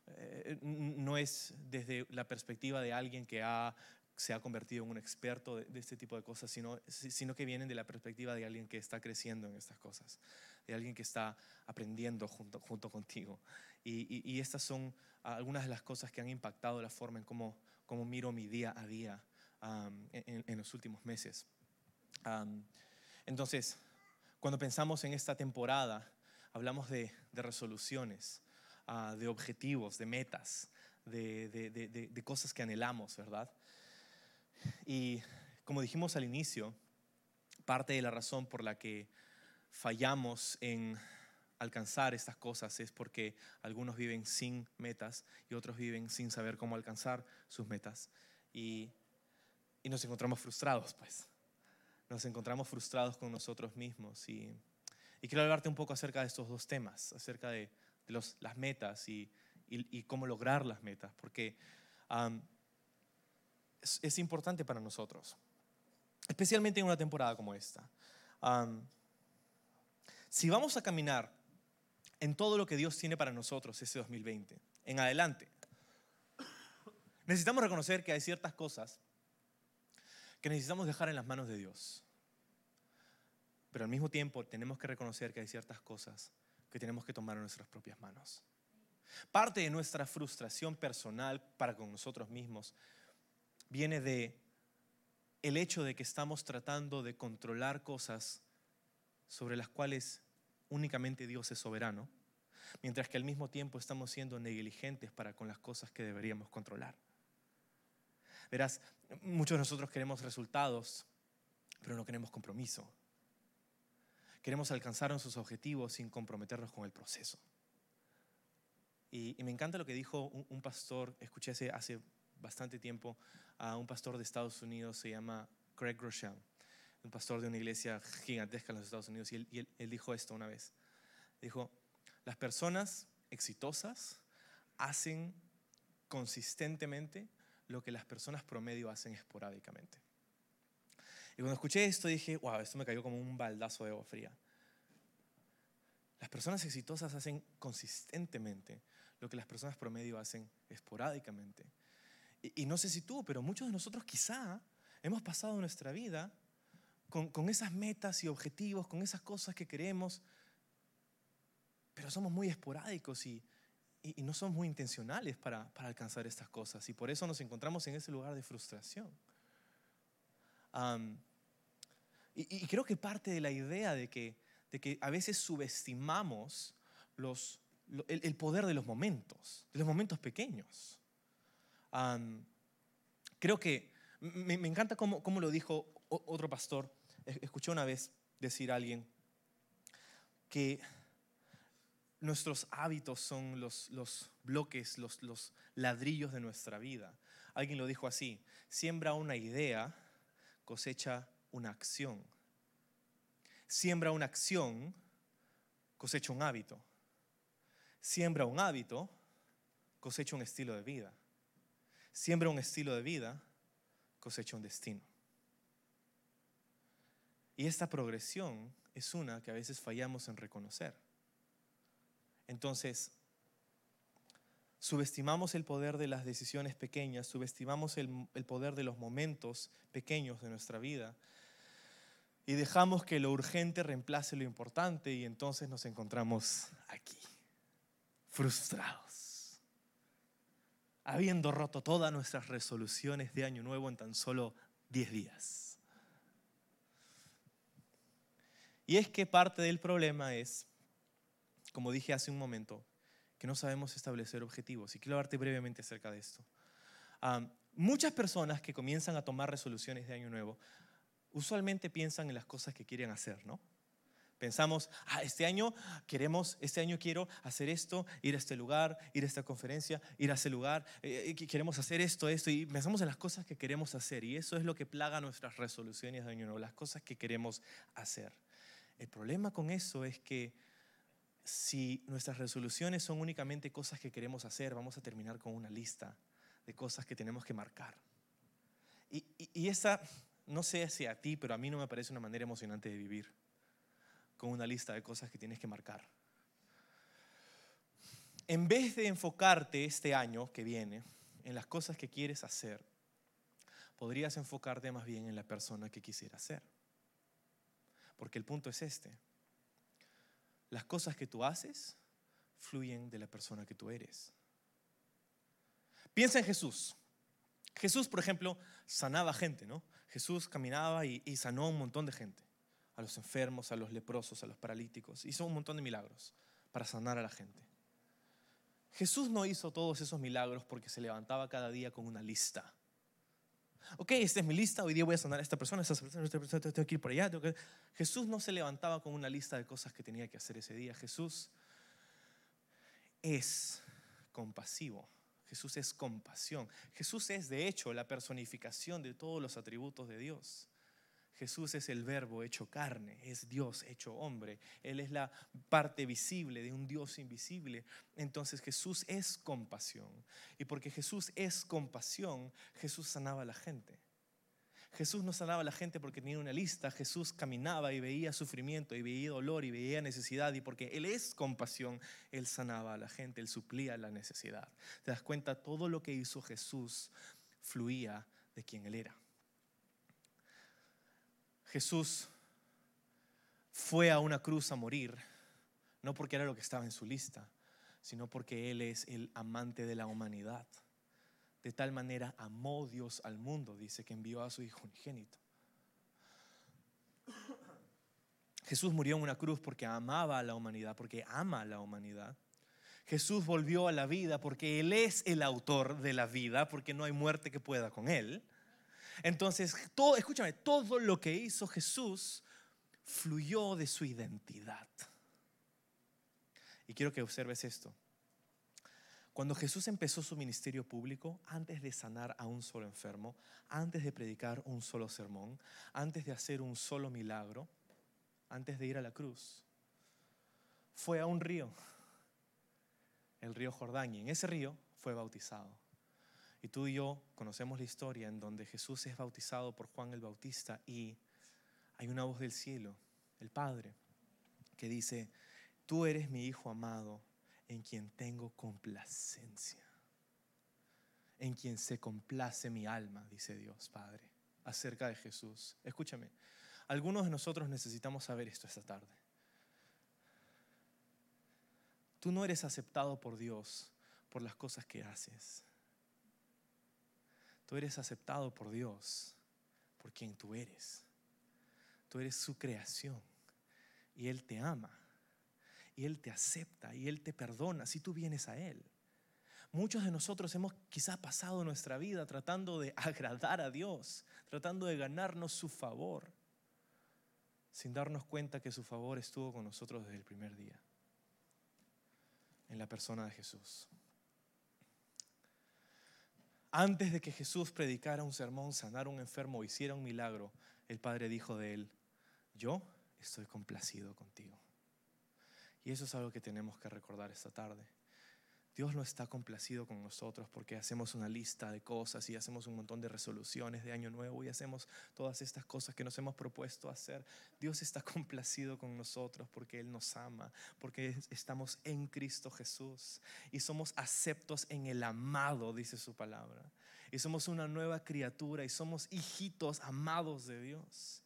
Eh, no es desde la perspectiva de alguien que ha, se ha convertido en un experto de, este tipo de cosas, sino, sino que vienen de la perspectiva de alguien que está creciendo en estas cosas. hay alguien que está aprendiendo junto, junto contigo. Y, estas son algunas de las cosas que han impactado la forma en cómo, cómo miro mi día a día en, los últimos meses. entonces, cuando pensamos en esta temporada, hablamos de, resoluciones, ah, de objetivos, de metas, de, cosas que anhelamos, ¿verdad? Y como dijimos al inicio, parte de la razón por la que fallamos en alcanzar estas cosas es porque algunos viven sin metas y otros viven sin saber cómo alcanzar sus metas. Y nos encontramos frustrados, pues. Nos encontramos frustrados con nosotros mismos. Y, quiero hablarte un poco acerca de estos dos temas, acerca de, las metas y, cómo lograr las metas, porque es, es, importante para nosotros, especialmente en una temporada como esta. si vamos a caminar en todo lo que Dios tiene para nosotros ese 2020, en adelante, necesitamos reconocer que hay ciertas cosas que necesitamos dejar en las manos de Dios. Pero al mismo tiempo tenemos que reconocer que hay ciertas cosas que tenemos que tomar en nuestras propias manos. Parte de nuestra frustración personal para con nosotros mismos viene de el hecho de que estamos tratando de controlar cosas sobre las cuales únicamente Dios es soberano, mientras que al mismo tiempo estamos siendo negligentes para con las cosas que deberíamos controlar. Verás, muchos de nosotros queremos resultados, pero no queremos compromiso. Queremos alcanzar nuestros objetivos sin comprometernos con el proceso. Y, me encanta lo que dijo un, pastor, escuché hace, bastante tiempo a un pastor de Estados Unidos, se llama Craig Groeschel, un pastor de una iglesia gigantesca en los Estados Unidos, y él dijo esto una vez. Dijo, las personas exitosas hacen consistentemente lo que las personas promedio hacen esporádicamente. Y cuando escuché esto dije, wow, esto me cayó como un baldazo de agua fría. Las personas exitosas hacen consistentemente lo que las personas promedio hacen esporádicamente. Y, no sé si tú, pero muchos de nosotros quizá hemos pasado nuestra vida con, con esas metas y objetivos, con esas cosas que queremos, pero somos muy esporádicos y, y, no somos muy intencionales para, para, alcanzar estas cosas. Y por eso nos encontramos en ese lugar de frustración. Y, creo que parte de la idea de que, de que a veces subestimamos los, el, poder de los momentos, de los momentos pequeños. creo que me, encanta cómo, cómo, lo dijo otro pastor. Escuché una vez decir a alguien que nuestros hábitos son los, los bloques, los, los ladrillos de nuestra vida. Alguien lo dijo así, siembra una idea, cosecha una acción. Siembra una acción, cosecha un hábito Siembra un hábito, cosecha un estilo de vida. Siembra un estilo de vida, cosecha un destino. Y esta progresión es una que a veces fallamos en reconocer. Entonces, subestimamos el poder de las decisiones pequeñas, subestimamos el, el, poder de los momentos pequeños de nuestra vida y dejamos que lo urgente reemplace lo importante y entonces nos encontramos aquí frustrados, habiendo roto todas nuestras resoluciones de año nuevo en tan solo 10 días. Y es que parte del problema es, como dije hace un momento, que no sabemos establecer objetivos. Y quiero hablarte brevemente acerca de esto. muchas personas que comienzan a tomar resoluciones de año nuevo usualmente piensan en las cosas que quieren hacer, ¿no? Pensamos, ah, este año queremos, este año quiero hacer esto, ir a este lugar, ir a esta conferencia, ir a ese lugar, eh, eh, queremos hacer esto, esto, y pensamos en las cosas que queremos hacer. Y eso es lo que plaga nuestras resoluciones de año nuevo, las cosas que queremos hacer. El problema con eso es que si nuestras resoluciones son únicamente cosas que queremos hacer, vamos a terminar con una lista de cosas que tenemos que marcar. Y, esa, no sé si a ti, pero a mí no me parece una manera emocionante de vivir con una lista de cosas que tienes que marcar. En vez de enfocarte este año que viene en las cosas que quieres hacer, podrías enfocarte más bien en la persona que quisieras ser. Porque el punto es este. Las cosas que tú haces fluyen de la persona que tú eres. Piensa en Jesús. Jesús, por ejemplo, sanaba gente, ¿no? Jesús caminaba y, y sanó a un montón de gente, a los enfermos, a los leprosos, a los paralíticos. Hizo un montón de milagros para sanar a la gente. Jesús no hizo todos esos milagros porque se levantaba cada día con una lista. Ok, esta es mi lista, hoy día voy a sanar a esta persona, esta persona, esta persona, tengo que ir por allá. Jesús no se levantaba con una lista de cosas que tenía que hacer ese día. Jesús es compasivo. Jesús es compasión. Jesús es, de hecho, la personificación de todos los atributos de Dios. Jesús es el verbo hecho carne, es Dios hecho hombre. Él es la parte visible de un Dios invisible. Entonces Jesús es compasión. Y porque Jesús es compasión, Jesús sanaba a la gente. Jesús no sanaba a la gente porque tenía una lista, Jesús caminaba y veía sufrimiento y veía dolor y veía necesidad y porque Él es compasión, Él sanaba a la gente, Él suplía la necesidad. ¿Te das cuenta? Todo lo que hizo Jesús fluía de quien Él era. Jesús fue a una cruz a morir, no porque era lo que estaba en su lista, sino porque Él es el amante de la humanidad. De tal manera amó Dios al mundo, dice que envió a su Hijo unigénito. Jesús murió en una cruz porque amaba a la humanidad, porque ama a la humanidad. Jesús volvió a la vida porque Él es el autor de la vida, porque no hay muerte que pueda con Él. Entonces, todo, escúchame, todo lo que hizo Jesús fluyó de su identidad. Y quiero que observes esto. Cuando Jesús empezó su ministerio público, antes de sanar a un solo enfermo, antes de predicar un solo sermón, antes de hacer un solo milagro, antes de ir a la cruz, fue a un río, el río Jordán, y en ese río fue bautizado. Y tú y yo conocemos la historia en donde Jesús es bautizado por Juan el Bautista y hay una voz del cielo, el Padre, que dice, tú eres mi Hijo amado en quien tengo complacencia, en quien se complace mi alma, dice Dios Padre, acerca de Jesús. Escúchame, algunos de nosotros necesitamos saber esto esta tarde. Tú no eres aceptado por Dios por las cosas que haces. Tú eres aceptado por Dios por quien tú eres. Tú eres su creación y Él te ama y Él te acepta y Él te perdona si tú vienes a Él. Muchos de nosotros hemos quizá pasado nuestra vida tratando de agradar a Dios, tratando de ganarnos su favor, sin darnos cuenta que su favor estuvo con nosotros desde el primer día, en la persona de Jesús. Antes de que Jesús predicara un sermón, sanara un enfermo o hiciera un milagro, el Padre dijo de él, yo estoy complacido contigo. Y eso es algo que tenemos que recordar esta tarde. Dios no está complacido con nosotros porque hacemos una lista de cosas y hacemos un montón de resoluciones de año nuevo y hacemos todas estas cosas que nos hemos propuesto hacer. Dios está complacido con nosotros porque Él nos ama, porque estamos en Cristo Jesús y somos aceptos en el amado, dice su palabra. Y somos una nueva criatura y somos hijitos amados de Dios.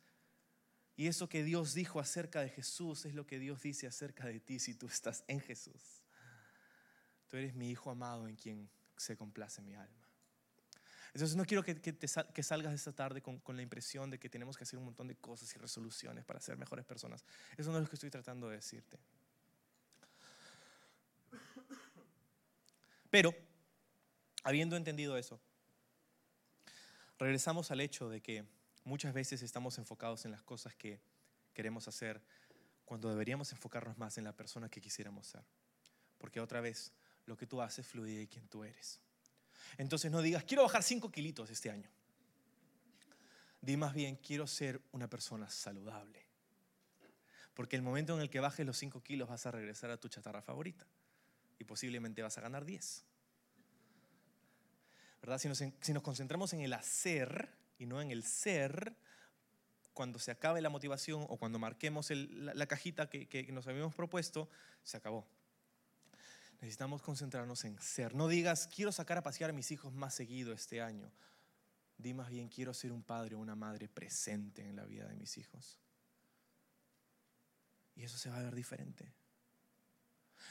Y eso que Dios dijo acerca de Jesús es lo que Dios dice acerca de ti si tú estás en Jesús. Tú eres mi hijo amado en quien se complace mi alma. Entonces no quiero que, que, te que salgas esta tarde con, con, la impresión de que tenemos que hacer un montón de cosas y resoluciones para ser mejores personas. Eso no es lo que estoy tratando de decirte. Pero, habiendo entendido eso, regresamos al hecho de que muchas veces estamos enfocados en las cosas que queremos hacer cuando deberíamos enfocarnos más en la persona que quisiéramos ser. Porque otra vez, lo que tú haces fluye de quien tú eres. Entonces no digas, quiero bajar 5 kilitos este año. Di más bien, quiero ser una persona saludable. Porque el momento en el que bajes los 5 kilos vas a regresar a tu chatarra favorita. Y posiblemente vas a ganar 10. ¿Verdad? Si nos, concentramos en el hacer y no en el ser, cuando se acabe la motivación o cuando marquemos la, cajita que nos habíamos propuesto, se acabó. Necesitamos concentrarnos en ser. No digas, quiero sacar a pasear a mis hijos más seguido este año. Di más bien, quiero ser un padre o una madre presente en la vida de mis hijos. Y eso se va a ver diferente.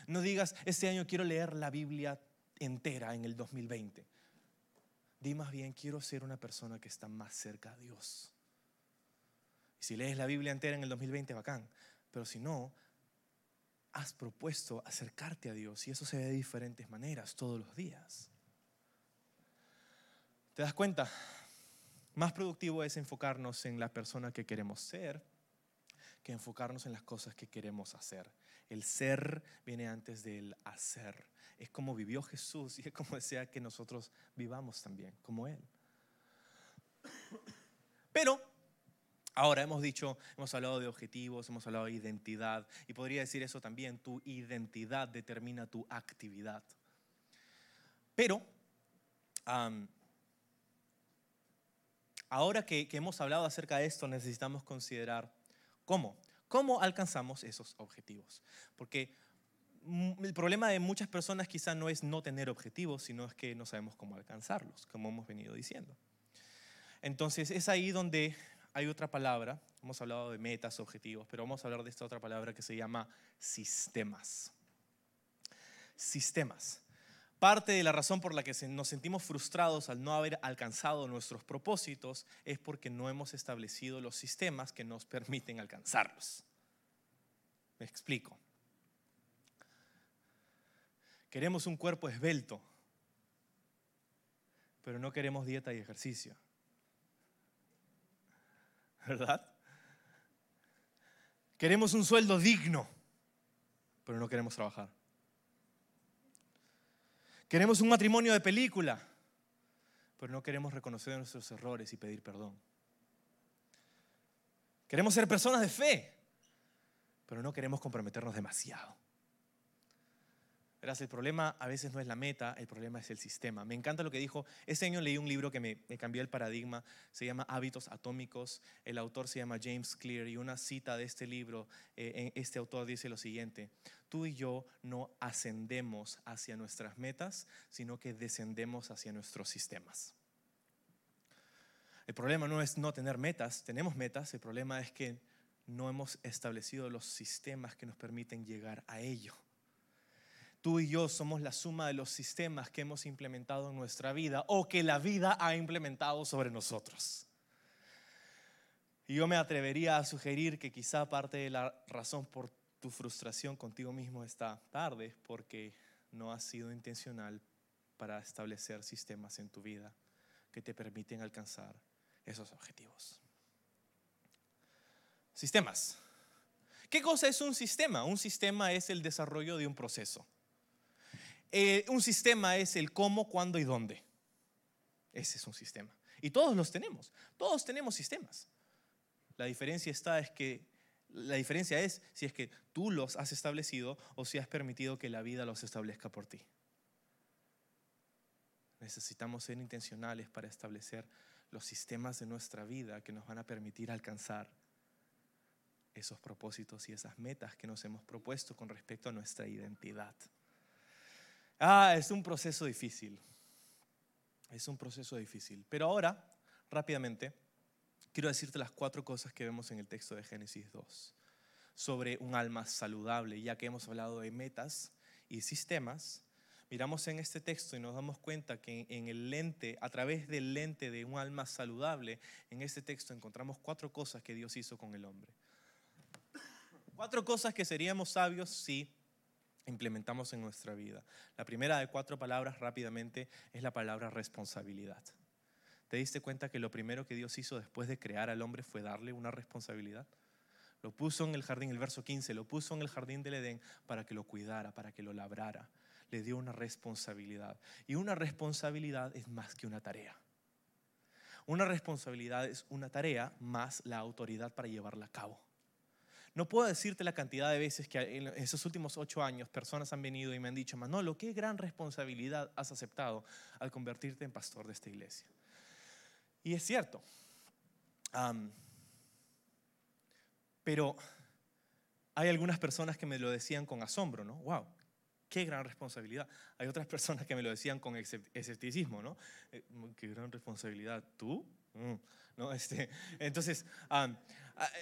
No digas, este año quiero leer la Biblia entera en el 2020. Di más bien, quiero ser una persona que está más cerca a Dios. Y si lees la Biblia entera en el 2020, bacán. Pero si no, has propuesto acercarte a Dios y eso se ve de diferentes maneras todos los días. ¿Te das cuenta? Más productivo es enfocarnos en la persona que queremos ser que enfocarnos en las cosas que queremos hacer. El ser viene antes del hacer. Es como vivió Jesús y es como desea que nosotros vivamos también, como Él. Pero ahora hemos dicho, hemos hablado de objetivos, hemos hablado de identidad y podría decir eso también, tu identidad determina tu actividad. Pero ahora que, que hemos hablado acerca de esto, necesitamos considerar cómo. ¿Cómo alcanzamos esos objetivos? Porque el problema de muchas personas quizá no es no tener objetivos, sino es que no sabemos cómo alcanzarlos, como hemos venido diciendo. Entonces es ahí donde hay otra palabra, hemos hablado de metas, objetivos, pero vamos a hablar de esta otra palabra que se llama sistemas. Sistemas. Parte de la razón por la que nos sentimos frustrados al no haber alcanzado nuestros propósitos es porque no hemos establecido los sistemas que nos permiten alcanzarlos. Me explico. Queremos un cuerpo esbelto, pero no queremos dieta y ejercicio. ¿Verdad? Queremos un sueldo digno, pero no queremos trabajar. Queremos un matrimonio de película, pero no queremos reconocer nuestros errores y pedir perdón. Queremos ser personas de fe, pero no queremos comprometernos demasiado. Verás, el problema a veces no es la meta, el problema es el sistema. Me encanta lo que dijo. Este año leí un libro que me, cambió el paradigma. Se llama Hábitos Atómicos. El autor se llama James Clear y una cita de este libro, eh, este autor dice lo siguiente. Tú y yo no ascendemos hacia nuestras metas, sino que descendemos hacia nuestros sistemas. El problema no es no tener metas, tenemos metas, el problema es que no hemos establecido los sistemas que nos permiten llegar a ello. Tú y yo somos la suma de los sistemas que hemos implementado en nuestra vida o que la vida ha implementado sobre nosotros. Y yo me atrevería a sugerir que quizá parte de la razón por tu frustración contigo mismo esta tarde porque no has sido intencional para establecer sistemas en tu vida que te permiten alcanzar esos objetivos. Sistemas. ¿Qué cosa es un sistema? Un sistema es el desarrollo de un proceso. Eh, un sistema es el cómo, cuándo y dónde. Ese es un sistema. Y todos los tenemos. Todos tenemos sistemas. La diferencia está es que la diferencia es si es que tú los has establecido o si has permitido que la vida los establezca por ti. Necesitamos ser intencionales para establecer los sistemas de nuestra vida que nos van a permitir alcanzar esos propósitos y esas metas que nos hemos propuesto con respecto a nuestra identidad. Ah, es un proceso difícil. Es un proceso difícil. Pero ahora, rápidamente, quiero decirte las cuatro cosas que vemos en el texto de Génesis 2 sobre un alma saludable, ya que hemos hablado de metas y sistemas. Miramos en este texto y nos damos cuenta que en el lente, a través del lente de un alma saludable, en este texto encontramos cuatro cosas que Dios hizo con el hombre. Cuatro cosas que seríamos sabios si implementamos en nuestra vida. La primera de cuatro palabras rápidamente es la palabra responsabilidad. ¿Te diste cuenta que lo primero que Dios hizo después de crear al hombre fue darle una responsabilidad? Lo puso en el jardín, el verso 15, lo puso en el jardín del Edén para que lo cuidara, para que lo labrara. Le dio una responsabilidad. Y una responsabilidad es más que una tarea. Una responsabilidad es una tarea más la autoridad para llevarla a cabo. No puedo decirte la cantidad de veces que en esos últimos ocho años personas han venido y me han dicho, Manolo, qué gran responsabilidad has aceptado al convertirte en pastor de esta iglesia. Y es cierto. pero hay algunas personas que me lo decían con asombro, ¿no? ¡Wow! ¡Qué gran responsabilidad! Hay otras personas que me lo decían con escepticismo, ¿no? Eh, ¡Qué gran responsabilidad! ¿Tú? Mm, ¿No? Este, entonces,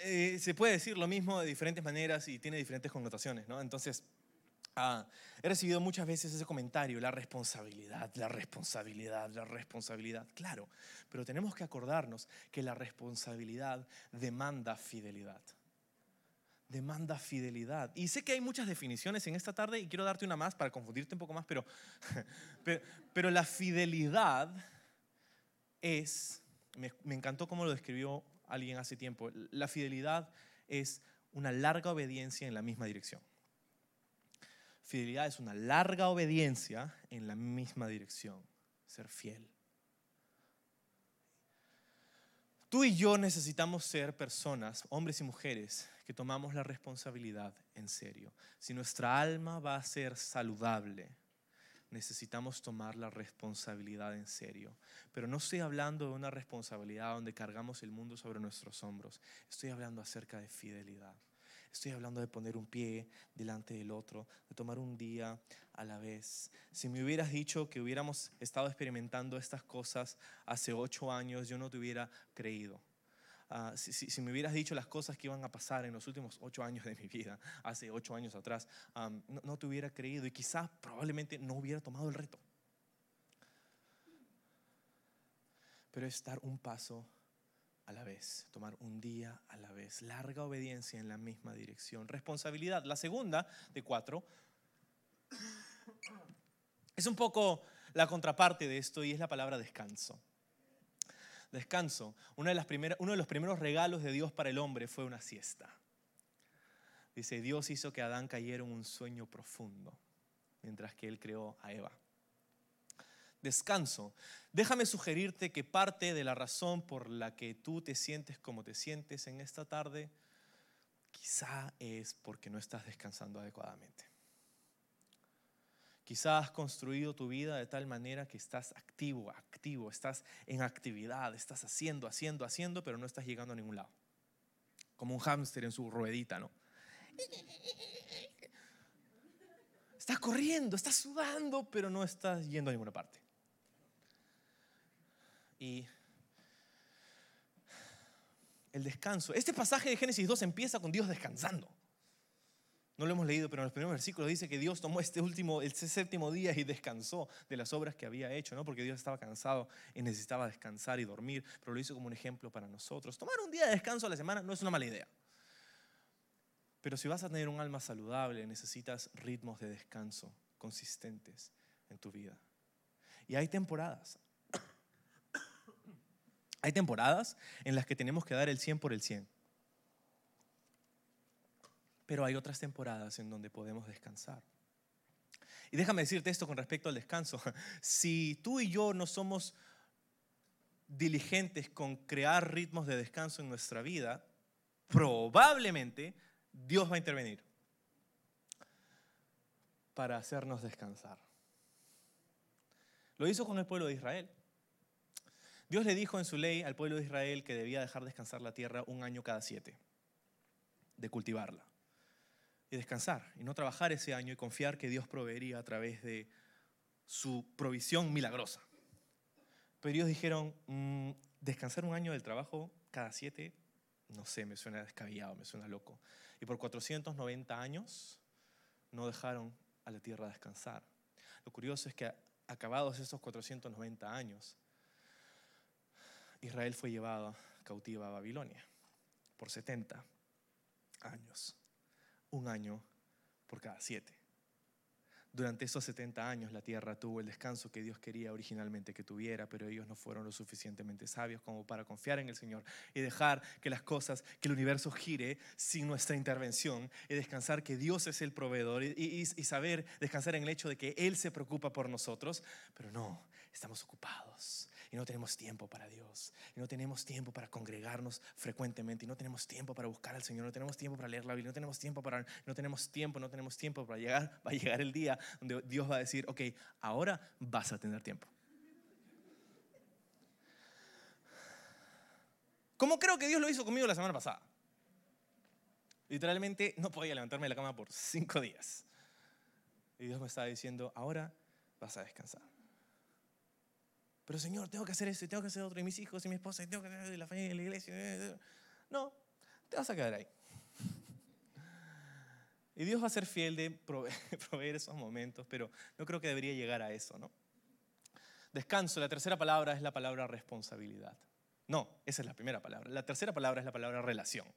eh, se puede decir lo mismo de diferentes maneras y tiene diferentes connotaciones, ¿no? Entonces, Ah, he recibido muchas veces ese comentario, la responsabilidad, la responsabilidad, la responsabilidad. Claro, pero tenemos que acordarnos que la responsabilidad demanda fidelidad. Demanda fidelidad. Y sé que hay muchas definiciones en esta tarde y quiero darte una más para confundirte un poco más, pero, pero, pero la fidelidad es, me, me encantó cómo lo describió alguien hace tiempo, la fidelidad es una larga obediencia en la misma dirección. Fidelidad es una larga obediencia en la misma dirección, ser fiel. Tú y yo necesitamos ser personas, hombres y mujeres, que tomamos la responsabilidad en serio. Si nuestra alma va a ser saludable, necesitamos tomar la responsabilidad en serio. Pero no estoy hablando de una responsabilidad donde cargamos el mundo sobre nuestros hombros. Estoy hablando acerca de fidelidad. Estoy hablando de poner un pie delante del otro, de tomar un día a la vez. Si me hubieras dicho que hubiéramos estado experimentando estas cosas hace ocho años, yo no te hubiera creído. Ah, si, me hubieras dicho las cosas que iban a pasar en los últimos ocho años de mi vida, hace ocho años atrás, no, no te hubiera creído y quizás probablemente no hubiera tomado el reto. Pero es dar un paso a la vez, tomar un día a la vez, larga obediencia en la misma dirección, responsabilidad. La segunda de cuatro es un poco la contraparte de esto y es la palabra descanso. Descanso. Uno de los primeros regalos de Dios para el hombre fue una siesta. Dice, Dios hizo que Adán cayera en un sueño profundo mientras que él creó a Eva descanso. Déjame sugerirte que parte de la razón por la que tú te sientes como te sientes en esta tarde, quizá es porque no estás descansando adecuadamente. Quizá has construido tu vida de tal manera que estás activo, activo, estás en actividad, estás haciendo, haciendo, haciendo, pero no estás llegando a ningún lado. Como un hámster en su ruedita, ¿no? Estás corriendo, estás sudando, pero no estás yendo a ninguna parte. Y el descanso. Este pasaje de Génesis 2 empieza con Dios descansando. No lo hemos leído, pero en los primeros versículos dice que Dios tomó este último, el séptimo día y descansó de las obras que había hecho, no porque Dios estaba cansado y necesitaba descansar y dormir, pero lo hizo como un ejemplo para nosotros. Tomar un día de descanso a la semana no es una mala idea. Pero si vas a tener un alma saludable, necesitas ritmos de descanso consistentes en tu vida. Y hay temporadas. Hay temporadas en las que tenemos que dar el 100 por el 100. Pero hay otras temporadas en donde podemos descansar. Y déjame decirte esto con respecto al descanso. Si tú y yo no somos diligentes con crear ritmos de descanso en nuestra vida, probablemente Dios va a intervenir para hacernos descansar. Lo hizo con el pueblo de Israel. Dios le dijo en su ley al pueblo de Israel que debía dejar descansar la tierra un año cada siete, de cultivarla. Y descansar, y no trabajar ese año y confiar que Dios proveería a través de su provisión milagrosa. Pero ellos dijeron, mm, descansar un año del trabajo cada siete, no sé, me suena descabellado, me suena loco. Y por 490 años no dejaron a la tierra descansar. Lo curioso es que acabados esos 490 años, Israel fue llevado cautiva a Babilonia por 70 años, un año por cada siete. Durante esos 70 años la tierra tuvo el descanso que Dios quería originalmente que tuviera, pero ellos no fueron lo suficientemente sabios como para confiar en el Señor y dejar que las cosas, que el universo gire sin nuestra intervención y descansar que Dios es el proveedor y, y saber descansar en el hecho de que Él se preocupa por nosotros, pero no, estamos ocupados y no tenemos tiempo para Dios, y no tenemos tiempo para congregarnos frecuentemente, y no tenemos tiempo para buscar al Señor, no tenemos tiempo para leer la Biblia, no tenemos tiempo para, no tenemos tiempo, no tenemos tiempo para llegar, va a llegar el día donde Dios va a decir, ok, ahora vas a tener tiempo. Como creo que Dios lo hizo conmigo la semana pasada. Literalmente no podía levantarme de la cama por cinco días. Y Dios me estaba diciendo, ahora vas a descansar. Pero Señor, tengo que hacer esto y tengo que hacer otro, y mis hijos y mi esposa, y tengo que hacer la familia y la iglesia. No, te vas a quedar ahí. Y Dios va a ser fiel de proveer esos momentos, pero no creo que debería llegar a eso, ¿no? Descanso, la tercera palabra es la palabra responsabilidad. No, esa es la primera palabra. La tercera palabra es la palabra relación.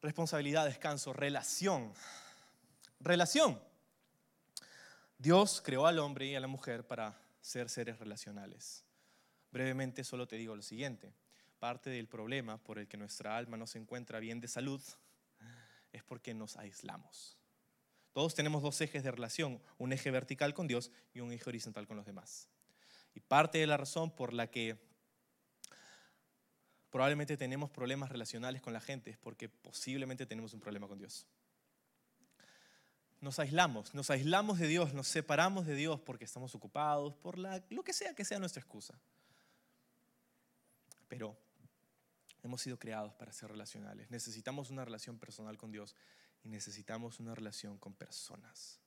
Responsabilidad, descanso, relación. Relación. Dios creó al hombre y a la mujer para ser seres relacionales. Brevemente solo te digo lo siguiente. Parte del problema por el que nuestra alma no se encuentra bien de salud es porque nos aislamos. Todos tenemos dos ejes de relación, un eje vertical con Dios y un eje horizontal con los demás. Y parte de la razón por la que probablemente tenemos problemas relacionales con la gente es porque posiblemente tenemos un problema con Dios. Nos aislamos, nos aislamos de Dios, nos separamos de Dios porque estamos ocupados, por la, lo que sea que sea nuestra excusa. Pero hemos sido creados para ser relacionales. Necesitamos una relación personal con Dios y necesitamos una relación con personas.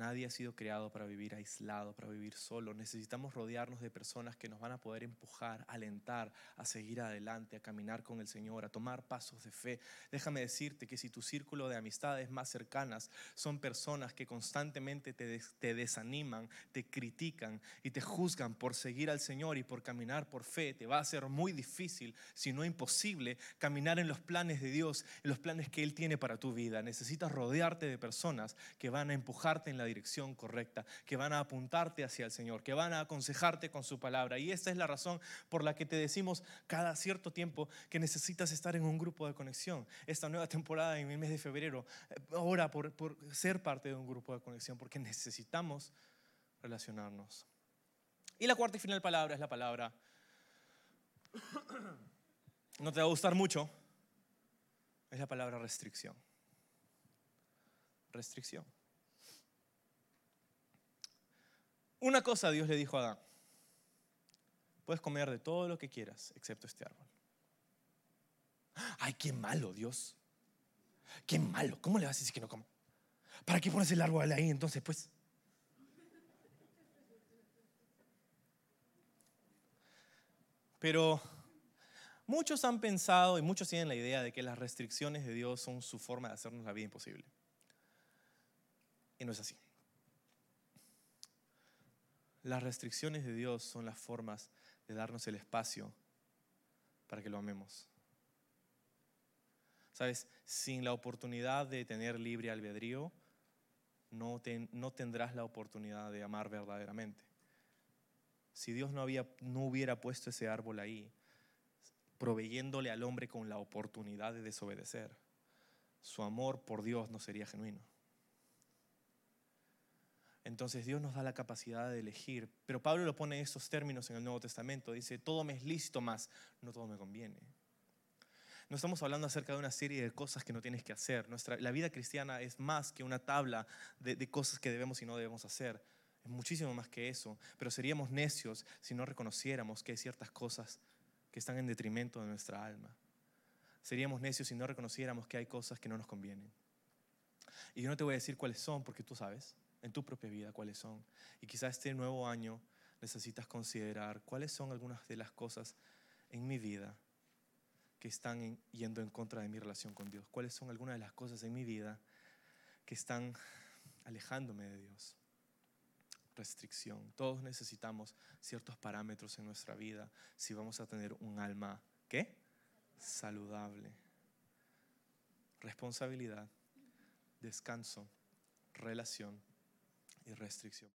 Nadie ha sido creado para vivir aislado, para vivir solo. Necesitamos rodearnos de personas que nos van a poder empujar, alentar, a seguir adelante, a caminar con el Señor, a tomar pasos de fe. Déjame decirte que si tu círculo de amistades más cercanas son personas que constantemente te, desaniman, te critican y te juzgan por seguir al Señor y por caminar por fe, te va a ser muy difícil, si no imposible, caminar en los planes de Dios, en los planes que Él tiene para tu vida. Necesitas rodearte de personas que van a empujarte en la dirección correcta, que van a apuntarte hacia el Señor, que van a aconsejarte con su palabra. Y esta es la razón por la que te decimos cada cierto tiempo que necesitas estar en un grupo de conexión. Esta nueva temporada en el mes de febrero, ahora eh, por, por ser parte de un grupo de conexión, porque necesitamos relacionarnos. Y la cuarta y final palabra es la palabra, no te va a gustar mucho, es la palabra restricción. Restricción. Una cosa Dios le dijo a Adán, puedes comer de todo lo que quieras, excepto este árbol. Ay, qué malo, Dios. Qué malo. ¿Cómo le vas a decir que no come? ¿Para qué pones el árbol ahí entonces, pues? Pero muchos han pensado y muchos tienen la idea de que las restricciones de Dios son su forma de hacernos la vida imposible. Y no es así. Las restricciones de Dios son las formas de darnos el espacio para que lo amemos. Sabes, sin la oportunidad de tener libre albedrío, no, tendrás la oportunidad de amar verdaderamente. Si Dios no, no hubiera puesto ese árbol ahí, proveyéndole al hombre con la oportunidad de desobedecer, su amor por Dios no sería genuino entonces Dios nos da la capacidad de elegir. Pero Pablo lo pone en estos términos en el Nuevo Testamento. Dice, todo me es lícito más, no todo me conviene. No estamos hablando acerca de una serie de cosas que no tienes que hacer. Nuestra, la vida cristiana es más que una tabla de, de cosas que debemos y no debemos hacer. Es muchísimo más que eso. Pero seríamos necios si no reconociéramos que hay ciertas cosas que están en detrimento de nuestra alma. Seríamos necios si no reconociéramos que hay cosas que no nos convienen. Y yo no te voy a decir cuáles son porque tú sabes en tu propia vida cuáles son. Y quizás este nuevo año necesitas considerar cuáles son algunas de las cosas en mi vida que están yendo en contra de mi relación con Dios. Cuáles son algunas de las cosas en mi vida que están alejándome de Dios. Restricción. Todos necesitamos ciertos parámetros en nuestra vida si vamos a tener un alma, ¿qué? Saludable. Responsabilidad, descanso, relación y restricción.